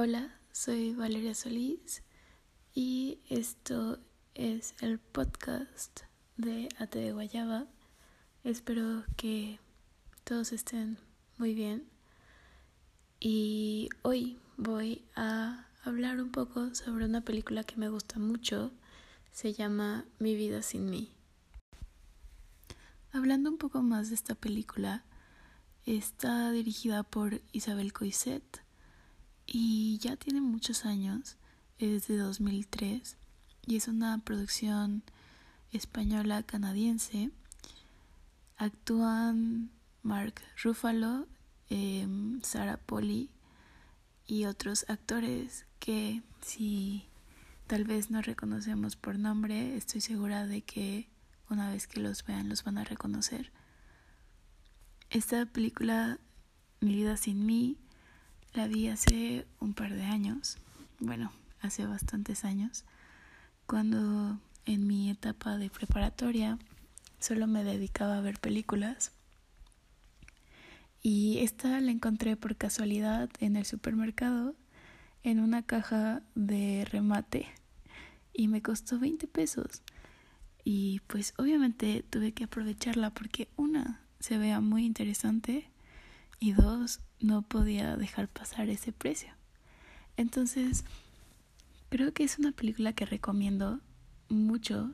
Hola, soy Valeria Solís y esto es el podcast de Ate de Guayaba. Espero que todos estén muy bien y hoy voy a hablar un poco sobre una película que me gusta mucho. Se llama Mi vida sin mí. Hablando un poco más de esta película, está dirigida por Isabel Coiset y ya tiene muchos años, es de 2003 y es una producción española canadiense. Actúan Mark Ruffalo, em, Sarah Polly y otros actores que si tal vez no reconocemos por nombre, estoy segura de que una vez que los vean los van a reconocer. Esta película, Mi vida sin mí, la vi hace un par de años, bueno, hace bastantes años, cuando en mi etapa de preparatoria solo me dedicaba a ver películas. Y esta la encontré por casualidad en el supermercado en una caja de remate y me costó 20 pesos. Y pues obviamente tuve que aprovecharla porque una se vea muy interesante y dos no podía dejar pasar ese precio. Entonces, creo que es una película que recomiendo mucho,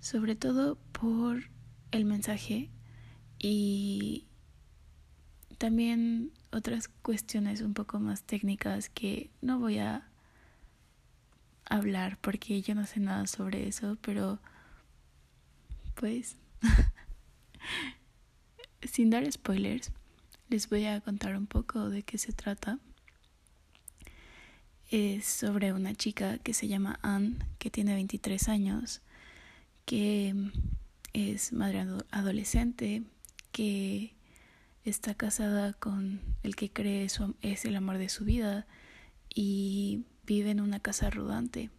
sobre todo por el mensaje y también otras cuestiones un poco más técnicas que no voy a hablar porque yo no sé nada sobre eso, pero pues sin dar spoilers, les voy a contar un poco de qué se trata. Es sobre una chica que se llama Anne, que tiene 23 años, que es madre adolescente, que está casada con el que cree es el amor de su vida y vive en una casa rodante.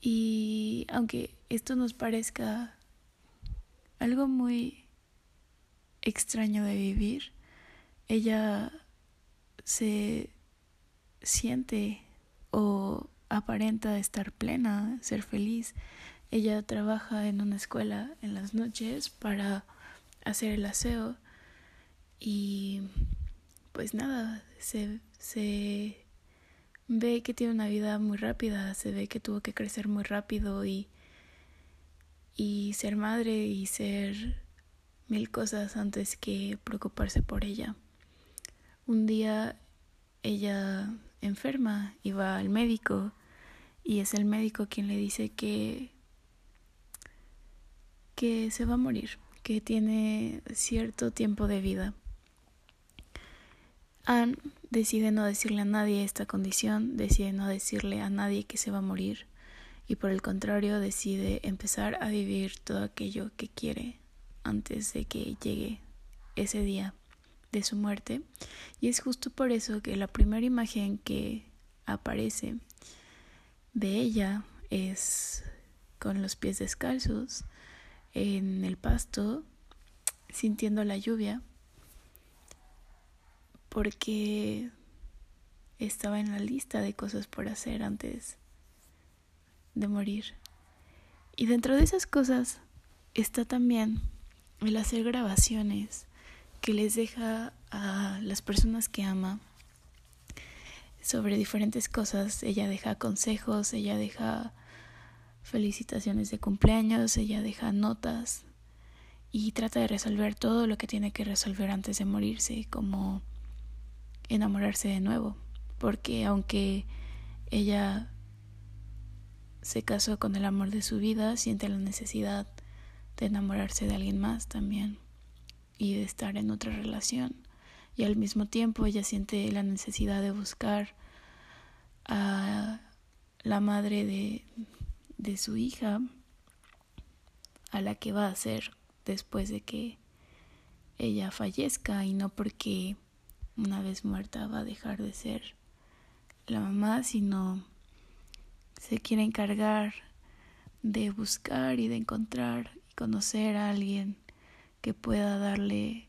Y aunque esto nos parezca algo muy extraño de vivir, ella se siente o aparenta estar plena, ser feliz. Ella trabaja en una escuela en las noches para hacer el aseo y pues nada, se, se ve que tiene una vida muy rápida, se ve que tuvo que crecer muy rápido y, y ser madre y ser mil cosas antes que preocuparse por ella. Un día ella enferma y va al médico y es el médico quien le dice que que se va a morir, que tiene cierto tiempo de vida. Anne decide no decirle a nadie esta condición, decide no decirle a nadie que se va a morir y por el contrario decide empezar a vivir todo aquello que quiere antes de que llegue ese día de su muerte. Y es justo por eso que la primera imagen que aparece de ella es con los pies descalzos en el pasto, sintiendo la lluvia, porque estaba en la lista de cosas por hacer antes de morir. Y dentro de esas cosas está también el hacer grabaciones que les deja a las personas que ama sobre diferentes cosas. Ella deja consejos, ella deja felicitaciones de cumpleaños, ella deja notas y trata de resolver todo lo que tiene que resolver antes de morirse, como enamorarse de nuevo, porque aunque ella se casó con el amor de su vida, siente la necesidad de enamorarse de alguien más también y de estar en otra relación. Y al mismo tiempo ella siente la necesidad de buscar a la madre de, de su hija, a la que va a ser después de que ella fallezca y no porque una vez muerta va a dejar de ser la mamá, sino se quiere encargar de buscar y de encontrar conocer a alguien que pueda darle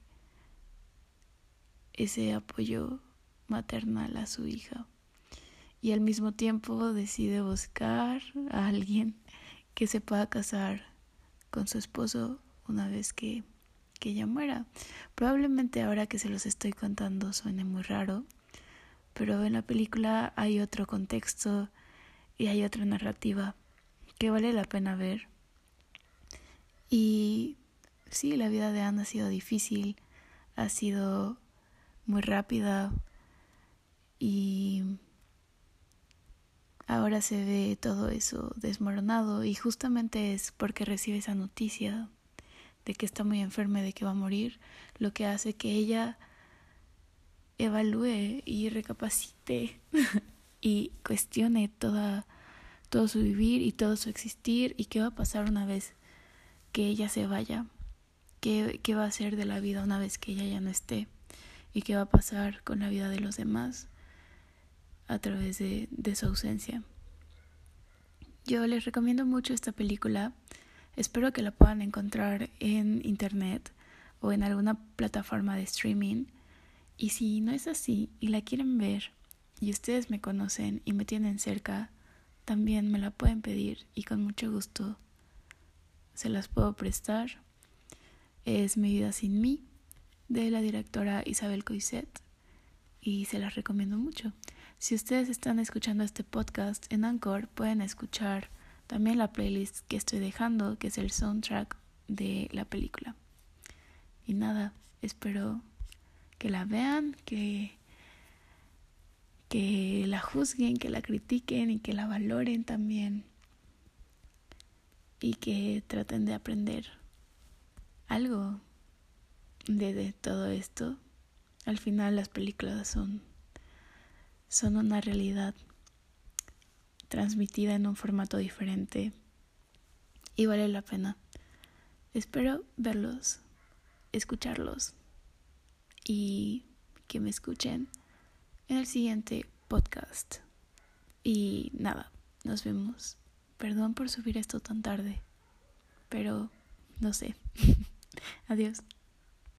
ese apoyo maternal a su hija y al mismo tiempo decide buscar a alguien que se pueda casar con su esposo una vez que, que ella muera. Probablemente ahora que se los estoy contando suene muy raro, pero en la película hay otro contexto y hay otra narrativa que vale la pena ver. Y sí, la vida de Anne ha sido difícil, ha sido muy rápida y ahora se ve todo eso desmoronado y justamente es porque recibe esa noticia de que está muy enferma, de que va a morir, lo que hace que ella evalúe y recapacite y cuestione toda, todo su vivir y todo su existir y qué va a pasar una vez que ella se vaya, qué, qué va a ser de la vida una vez que ella ya no esté y qué va a pasar con la vida de los demás a través de, de su ausencia. Yo les recomiendo mucho esta película. Espero que la puedan encontrar en internet o en alguna plataforma de streaming. Y si no es así y la quieren ver y ustedes me conocen y me tienen cerca, también me la pueden pedir y con mucho gusto se las puedo prestar. Es Mi vida sin mí de la directora Isabel Coiset y se las recomiendo mucho. Si ustedes están escuchando este podcast en Anchor, pueden escuchar también la playlist que estoy dejando, que es el soundtrack de la película. Y nada, espero que la vean, que, que la juzguen, que la critiquen y que la valoren también. Y que traten de aprender algo de, todo esto. Al final las películas son son una realidad transmitida en un formato diferente y vale la pena. Espero verlos, escucharlos y que me escuchen en el siguiente podcast. Y nada, nos vemos. Perdón por subir esto tan tarde, pero no sé. Adiós.